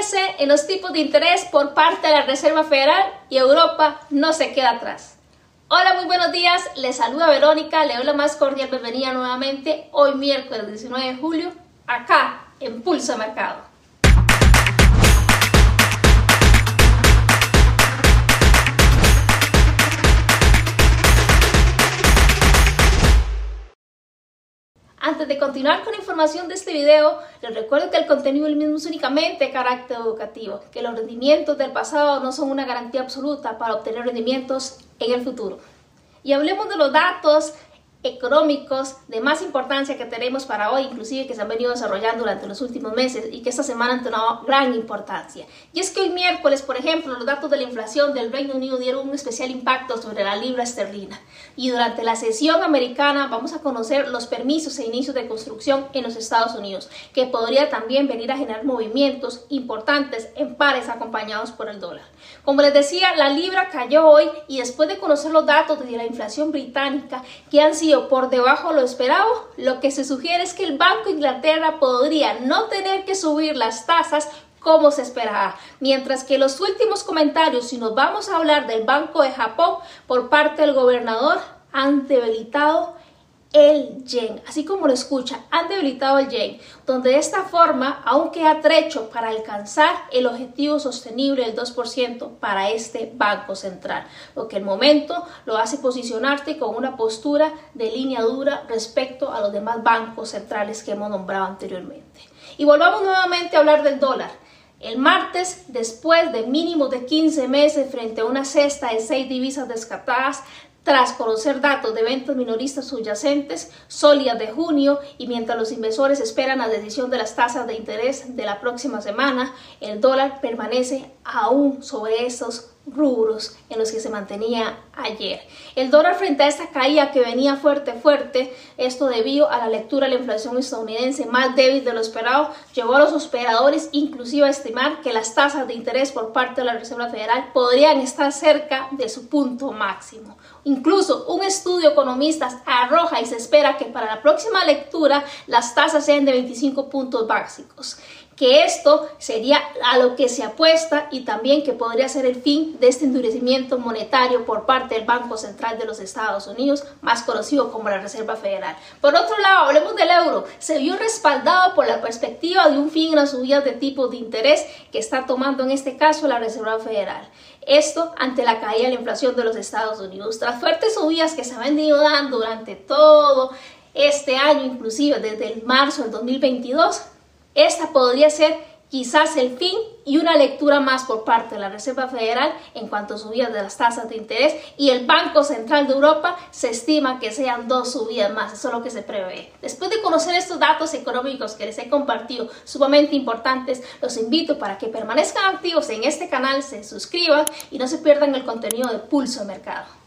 crece en los tipos de interés por parte de la Reserva Federal y Europa no se queda atrás. Hola, muy buenos días. Les saluda Verónica. Le doy la más cordial bienvenida nuevamente hoy miércoles 19 de julio acá en Pulso Mercado. Antes de continuar con la información de este video, les recuerdo que el contenido del mismo es únicamente de carácter educativo, que los rendimientos del pasado no son una garantía absoluta para obtener rendimientos en el futuro. Y hablemos de los datos económicos de más importancia que tenemos para hoy, inclusive que se han venido desarrollando durante los últimos meses y que esta semana han tenido gran importancia. Y es que hoy miércoles, por ejemplo, los datos de la inflación del Reino Unido dieron un especial impacto sobre la libra esterlina. Y durante la sesión americana vamos a conocer los permisos e inicios de construcción en los Estados Unidos, que podría también venir a generar movimientos importantes en pares acompañados por el dólar. Como les decía, la libra cayó hoy y después de conocer los datos de la inflación británica que han sido por debajo de lo esperado, lo que se sugiere es que el Banco de Inglaterra podría no tener que subir las tasas como se esperaba. Mientras que los últimos comentarios, si nos vamos a hablar del Banco de Japón por parte del gobernador, han debilitado el yen, así como lo escucha, han debilitado el yen, donde de esta forma aún queda trecho para alcanzar el objetivo sostenible del 2% para este Banco Central, lo que el momento lo hace posicionarte con una postura de línea dura respecto a los demás bancos centrales que hemos nombrado anteriormente. Y volvamos nuevamente a hablar del dólar. El martes, después de mínimos de 15 meses frente a una cesta de seis divisas descartadas, tras conocer datos de ventas minoristas subyacentes sólidas de junio y mientras los inversores esperan la decisión de las tasas de interés de la próxima semana, el dólar permanece aún sobre esos rubros en los que se mantenía ayer. El dólar frente a esta caída que venía fuerte, fuerte, esto debido a la lectura de la inflación estadounidense más débil de lo esperado, llevó a los operadores inclusive a estimar que las tasas de interés por parte de la Reserva Federal podrían estar cerca de su punto máximo. Incluso un estudio economistas arroja y se espera que para la próxima lectura las tasas sean de 25 puntos básicos que esto sería a lo que se apuesta y también que podría ser el fin de este endurecimiento monetario por parte del Banco Central de los Estados Unidos, más conocido como la Reserva Federal. Por otro lado, hablemos del euro. Se vio respaldado por la perspectiva de un fin en las subidas de tipo de interés que está tomando en este caso la Reserva Federal. Esto ante la caída de la inflación de los Estados Unidos. Tras fuertes subidas que se han venido dando durante todo este año, inclusive desde el marzo del 2022, esta podría ser quizás el fin y una lectura más por parte de la Reserva Federal en cuanto a subidas de las tasas de interés y el Banco Central de Europa se estima que sean dos subidas más, eso es lo que se prevé. Después de conocer estos datos económicos que les he compartido, sumamente importantes, los invito para que permanezcan activos en este canal, se suscriban y no se pierdan el contenido de Pulso de Mercado.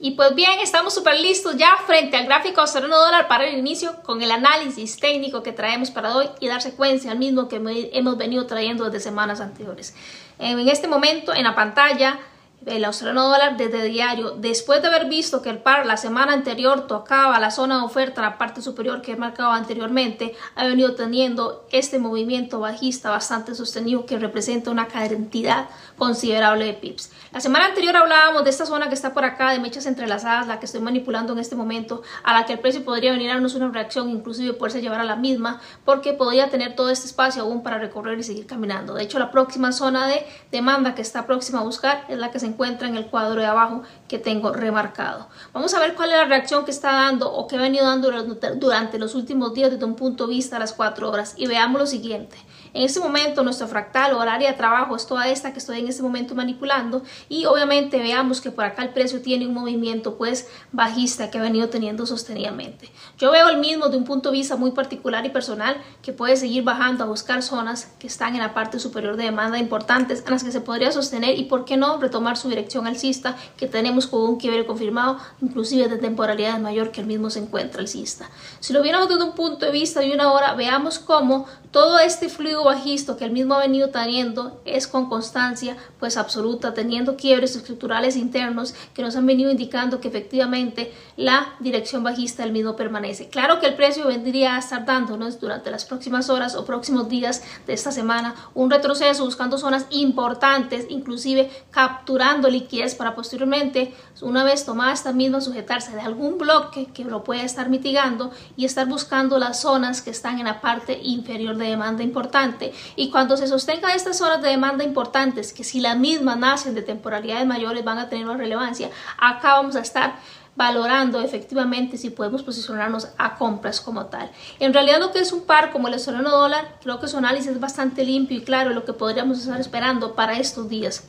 Y pues bien, estamos súper listos ya frente al gráfico australiano dólar para el inicio con el análisis técnico que traemos para hoy y dar secuencia al mismo que hemos venido trayendo desde semanas anteriores. En este momento en la pantalla el australiano dólar desde diario, después de haber visto que el par la semana anterior tocaba la zona de oferta, la parte superior que he marcado anteriormente, ha venido teniendo este movimiento bajista bastante sostenido que representa una cantidad considerable de pips. La semana anterior hablábamos de esta zona que está por acá de mechas entrelazadas, la que estoy manipulando en este momento, a la que el precio podría venir a darnos una reacción, inclusive poderse llevar a la misma, porque podría tener todo este espacio aún para recorrer y seguir caminando. De hecho, la próxima zona de demanda que está próxima a buscar es la que se encuentra en el cuadro de abajo que tengo remarcado. Vamos a ver cuál es la reacción que está dando o que ha venido dando durante los últimos días desde un punto de vista a las 4 horas. Y veamos lo siguiente. En este momento nuestro fractal o el área de trabajo es toda esta que estoy en este momento manipulando y obviamente veamos que por acá el precio tiene un movimiento pues bajista que ha venido teniendo sostenidamente. Yo veo el mismo de un punto de vista muy particular y personal que puede seguir bajando a buscar zonas que están en la parte superior de demanda importantes en las que se podría sostener y por qué no retomar su dirección alcista que tenemos con un quiebre confirmado inclusive de temporalidad mayor que el mismo se encuentra alcista. Si lo viéramos desde un punto de vista de una hora veamos cómo todo este fluido flujo bajista que el mismo ha venido teniendo es con constancia pues absoluta, teniendo quiebres estructurales internos que nos han venido indicando que efectivamente la dirección bajista del mismo permanece. Claro que el precio vendría a estar dándonos durante las próximas horas o próximos días de esta semana un retroceso buscando zonas importantes, inclusive capturando liquidez para posteriormente, una vez tomada esta misma, sujetarse de algún bloque que lo pueda estar mitigando y estar buscando las zonas que están en la parte inferior de demanda importante. Y cuando se sostengan estas zonas de demanda importantes, que si la misma nacen de temporalidades mayores van a tener una relevancia, acá vamos a estar valorando efectivamente si podemos posicionarnos a compras como tal. En realidad lo que es un par como el australiano dólar, creo que su análisis es bastante limpio y claro lo que podríamos estar esperando para estos días.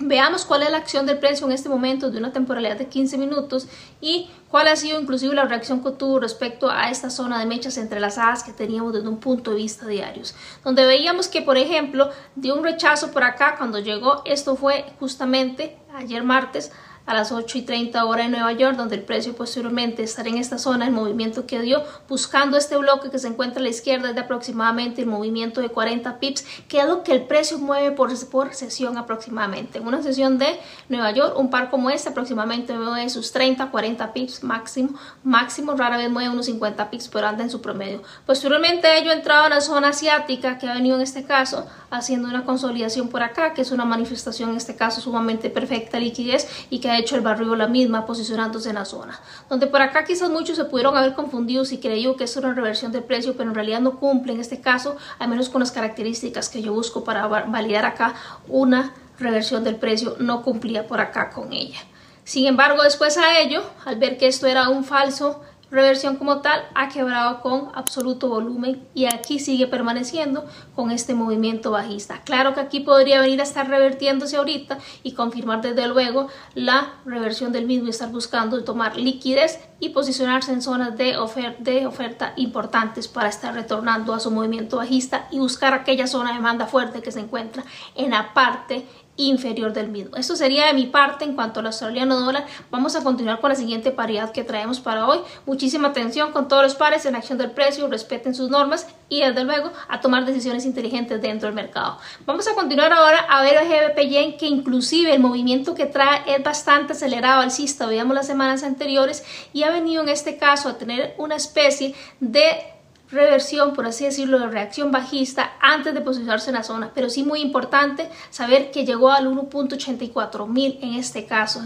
Veamos cuál es la acción del precio en este momento de una temporalidad de 15 minutos y cuál ha sido inclusive la reacción que tuvo respecto a esta zona de mechas entrelazadas que teníamos desde un punto de vista diarios, donde veíamos que por ejemplo dio un rechazo por acá cuando llegó, esto fue justamente ayer martes a las 8 y 30 hora en Nueva York, donde el precio posteriormente estará en esta zona, el movimiento que dio, buscando este bloque que se encuentra a la izquierda es de aproximadamente el movimiento de 40 pips, que es lo que el precio mueve por, por sesión aproximadamente. En una sesión de Nueva York, un par como este aproximadamente mueve sus 30, 40 pips máximo, máximo, rara vez mueve unos 50 pips, pero anda en su promedio. Posteriormente ello entrado en la zona asiática, que ha venido en este caso haciendo una consolidación por acá, que es una manifestación en este caso sumamente perfecta liquidez y que hecho el barrio la misma posicionándose en la zona. Donde por acá quizás muchos se pudieron haber confundido si creyó que es una reversión de precio, pero en realidad no cumple en este caso, al menos con las características que yo busco para validar acá una reversión del precio, no cumplía por acá con ella. Sin embargo, después a ello, al ver que esto era un falso reversión como tal ha quebrado con absoluto volumen y aquí sigue permaneciendo con este movimiento bajista. Claro que aquí podría venir a estar revertiéndose ahorita y confirmar desde luego la reversión del mismo y estar buscando tomar liquidez y posicionarse en zonas de, de oferta importantes para estar retornando a su movimiento bajista y buscar aquella zona de demanda fuerte que se encuentra en la parte inferior del mismo. Esto sería de mi parte en cuanto al australiano dólar. Vamos a continuar con la siguiente paridad que traemos para hoy. Muchísima atención con todos los pares en acción del precio, respeten sus normas y desde luego a tomar decisiones inteligentes dentro del mercado. Vamos a continuar ahora a ver el GBP Yen que inclusive el movimiento que trae es bastante acelerado alcista, veíamos las semanas anteriores y ha venido en este caso a tener una especie de reversión, por así decirlo, de reacción bajista antes de posicionarse en la zona. Pero sí muy importante saber que llegó al 1.84 mil en este caso,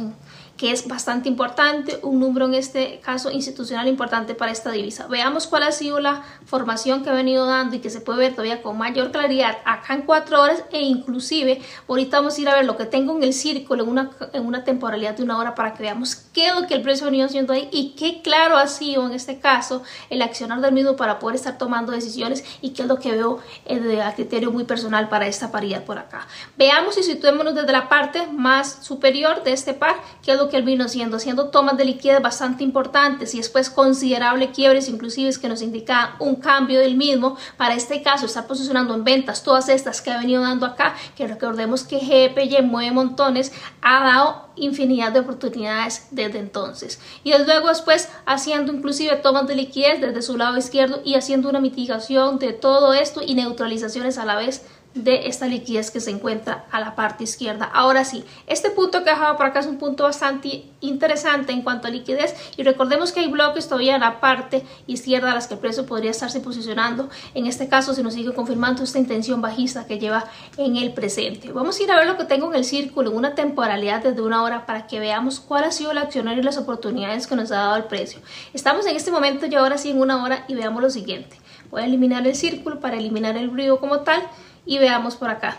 que es bastante importante, un número en este caso institucional importante para esta divisa. Veamos cuál ha sido la formación que ha venido dando y que se puede ver todavía con mayor claridad acá en cuatro horas e inclusive ahorita vamos a ir a ver lo que tengo en el círculo en una, en una temporalidad de una hora para que veamos qué es lo que el precio ha venido haciendo ahí y qué claro ha sido en este caso el accionar del mismo para poder estar tomando decisiones y qué es lo que veo eh, a criterio muy personal para esta paridad por acá. Veamos y situémonos desde la parte más superior de este par, qué es lo que él vino haciendo, haciendo tomas de liquidez bastante importantes y después considerable quiebres inclusive que nos indica un cambio del mismo. Para este caso, estar posicionando en ventas todas estas que ha venido dando acá, que recordemos que GPY mueve montones, ha dado infinidad de oportunidades desde entonces. Y luego después haciendo inclusive tomas de liquidez desde su lado izquierdo y haciendo una mitigación de todo esto y neutralizaciones a la vez de esta liquidez que se encuentra a la parte izquierda. Ahora sí, este punto que he dejado por acá es un punto bastante interesante en cuanto a liquidez y recordemos que hay bloques todavía en la parte izquierda a las que el precio podría estarse posicionando. En este caso se nos sigue confirmando esta intención bajista que lleva en el presente. Vamos a ir a ver lo que tengo en el círculo en una temporalidad desde una hora para que veamos cuál ha sido el accionario y las oportunidades que nos ha dado el precio. Estamos en este momento ya ahora sí en una hora y veamos lo siguiente. Voy a eliminar el círculo para eliminar el ruido como tal y veamos por acá.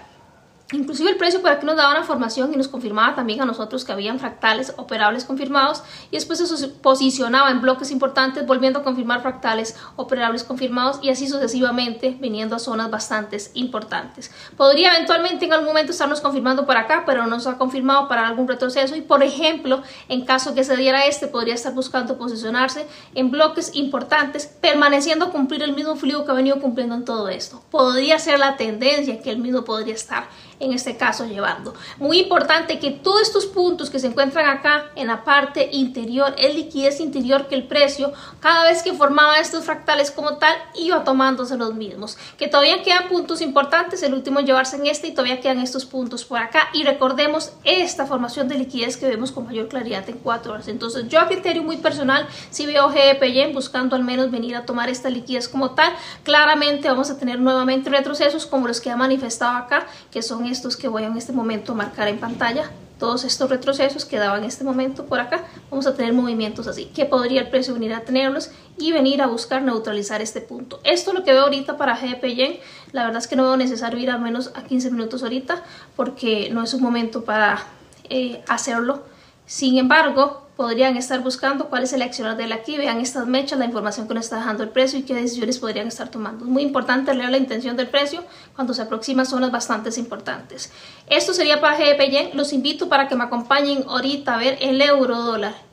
Inclusive el precio por aquí nos daba una formación y nos confirmaba también a nosotros que habían fractales operables confirmados y después se posicionaba en bloques importantes volviendo a confirmar fractales operables confirmados y así sucesivamente viniendo a zonas bastante importantes. Podría eventualmente en algún momento estarnos confirmando por acá pero no nos ha confirmado para algún retroceso y por ejemplo en caso que se diera este podría estar buscando posicionarse en bloques importantes permaneciendo cumplir el mismo flujo que ha venido cumpliendo en todo esto. Podría ser la tendencia que el mismo podría estar en este caso llevando. Muy importante que todos estos puntos que se encuentran acá en la parte interior, el liquidez interior que el precio, cada vez que formaba estos fractales como tal, iba tomándose los mismos. Que todavía quedan puntos importantes, el último llevarse en este y todavía quedan estos puntos por acá. Y recordemos esta formación de liquidez que vemos con mayor claridad en 4 horas. Entonces yo a criterio muy personal, si veo GPY buscando al menos venir a tomar esta liquidez como tal, claramente vamos a tener nuevamente retrocesos como los que ha manifestado acá, que son estos que voy en este momento a marcar en pantalla todos estos retrocesos que daban en este momento por acá, vamos a tener movimientos así, que podría el precio venir a tenerlos y venir a buscar neutralizar este punto. Esto es lo que veo ahorita para GPY, la verdad es que no veo necesario ir al menos a 15 minutos ahorita, porque no es un momento para eh, hacerlo. Sin embargo, podrían estar buscando cuál es el accionar de aquí, vean estas mechas, la información que nos está dejando el precio y qué decisiones podrían estar tomando. Es muy importante leer la intención del precio cuando se aproxima zonas bastante importantes. Esto sería para GPY, los invito para que me acompañen ahorita a ver el euro dólar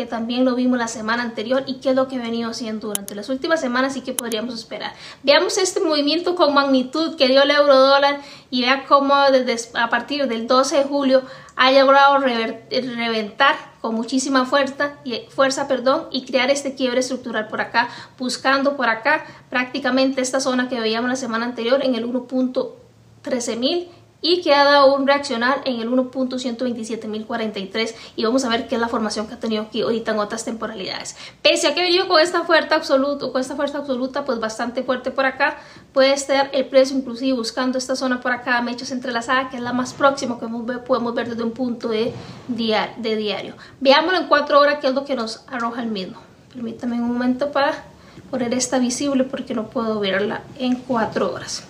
que también lo vimos la semana anterior y qué es lo que ha venido haciendo durante las últimas semanas y qué podríamos esperar. Veamos este movimiento con magnitud que dio el euro dólar y vea cómo desde a partir del 12 de julio ha logrado reventar con muchísima fuerza y fuerza, perdón, y crear este quiebre estructural por acá, buscando por acá prácticamente esta zona que veíamos la semana anterior en el 1.13000 y que ha dado un reaccionar en el 1.127.043 y vamos a ver qué es la formación que ha tenido aquí ahorita en otras temporalidades. Pese a que venido con esta fuerza absoluta, con esta fuerza absoluta, pues bastante fuerte por acá, puede estar el precio inclusive buscando esta zona por acá, mechas entrelazadas, que es la más próxima que podemos ver desde un punto de, de diario. Veámoslo en cuatro horas, que es lo que nos arroja el mismo. Permítame un momento para poner esta visible porque no puedo verla en cuatro horas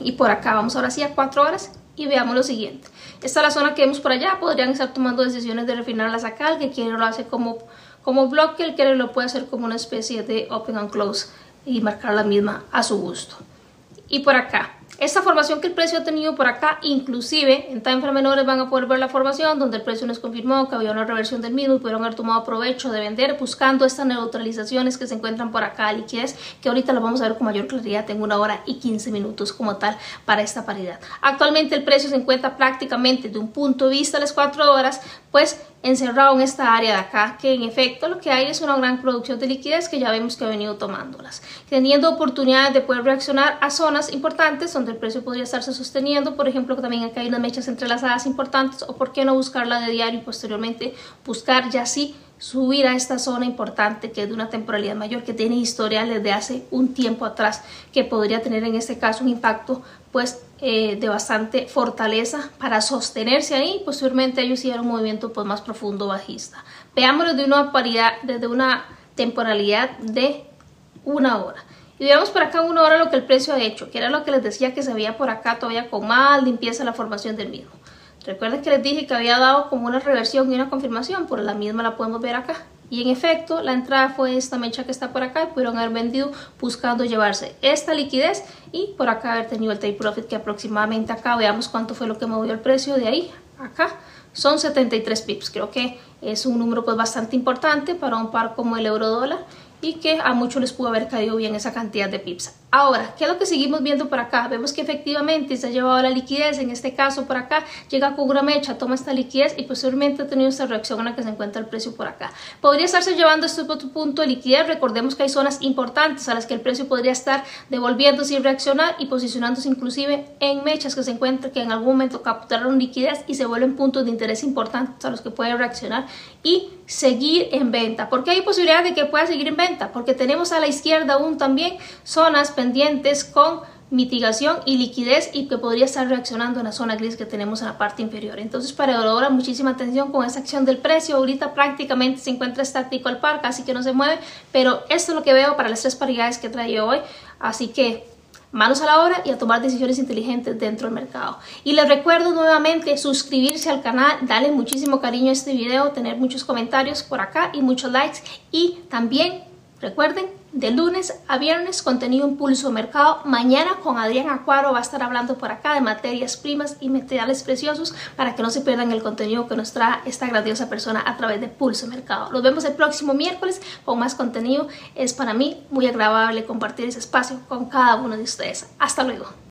y por acá vamos ahora sí a 4 horas y veamos lo siguiente. Esta es la zona que vemos por allá, podrían estar tomando decisiones de refinar la sacal, que quiere lo hace como, como bloque, el que lo puede hacer como una especie de open and close y marcar la misma a su gusto. Y por acá, esta formación que el precio ha tenido por acá, inclusive en time menores van a poder ver la formación donde el precio nos confirmó que había una reversión del mismo y pudieron haber tomado provecho de vender buscando estas neutralizaciones que se encuentran por acá, liquidez, que ahorita lo vamos a ver con mayor claridad en una hora y 15 minutos como tal para esta paridad. Actualmente el precio se encuentra prácticamente de un punto de vista a las 4 horas, pues encerrado en esta área de acá, que en efecto lo que hay es una gran producción de liquidez que ya vemos que ha venido tomándolas, teniendo oportunidades de poder reaccionar a zonas importantes donde el precio podría estarse sosteniendo, por ejemplo, que también acá hay unas mechas entrelazadas importantes, o por qué no buscarla de diario y posteriormente buscar ya sí subir a esta zona importante que es de una temporalidad mayor que tiene historial desde hace un tiempo atrás que podría tener en este caso un impacto pues eh, de bastante fortaleza para sostenerse ahí posteriormente ellos hicieron un movimiento pues más profundo bajista. Veámoslo de una paridad desde una temporalidad de una hora. Y veamos por acá una hora lo que el precio ha hecho que era lo que les decía que se veía por acá todavía con más limpieza la formación del mismo Recuerden que les dije que había dado como una reversión y una confirmación, por la misma la podemos ver acá. Y en efecto, la entrada fue esta mecha que está por acá y pudieron haber vendido buscando llevarse esta liquidez y por acá haber tenido el take profit que aproximadamente acá, veamos cuánto fue lo que movió el precio de ahí, acá, son 73 pips. Creo que es un número pues bastante importante para un par como el euro dólar y que a muchos les pudo haber caído bien esa cantidad de pips. Ahora, ¿qué es lo que seguimos viendo por acá? Vemos que efectivamente se ha llevado la liquidez, en este caso por acá, llega con una mecha, toma esta liquidez y posteriormente ha tenido esta reacción en la que se encuentra el precio por acá. Podría estarse llevando este punto de liquidez, recordemos que hay zonas importantes a las que el precio podría estar devolviéndose y reaccionar y posicionándose inclusive en mechas que se encuentran que en algún momento capturaron liquidez y se vuelven puntos de interés importantes a los que puede reaccionar y seguir en venta. ¿Por qué hay posibilidad de que pueda seguir en venta? Porque tenemos a la izquierda aún también zonas pendientes con mitigación y liquidez y que podría estar reaccionando en la zona gris que tenemos en la parte inferior. Entonces para ahora muchísima atención con esa acción del precio. Ahorita prácticamente se encuentra estático el par, casi que no se mueve, pero esto es lo que veo para las tres paridades que trae hoy. Así que manos a la obra y a tomar decisiones inteligentes dentro del mercado. Y les recuerdo nuevamente suscribirse al canal, darle muchísimo cariño a este video, tener muchos comentarios por acá y muchos likes y también recuerden de lunes a viernes contenido Impulso Mercado. Mañana con Adrián Acuaro va a estar hablando por acá de materias primas y materiales preciosos para que no se pierdan el contenido que nos trae esta grandiosa persona a través de Pulso Mercado. Nos vemos el próximo miércoles con más contenido. Es para mí muy agradable compartir ese espacio con cada uno de ustedes. Hasta luego.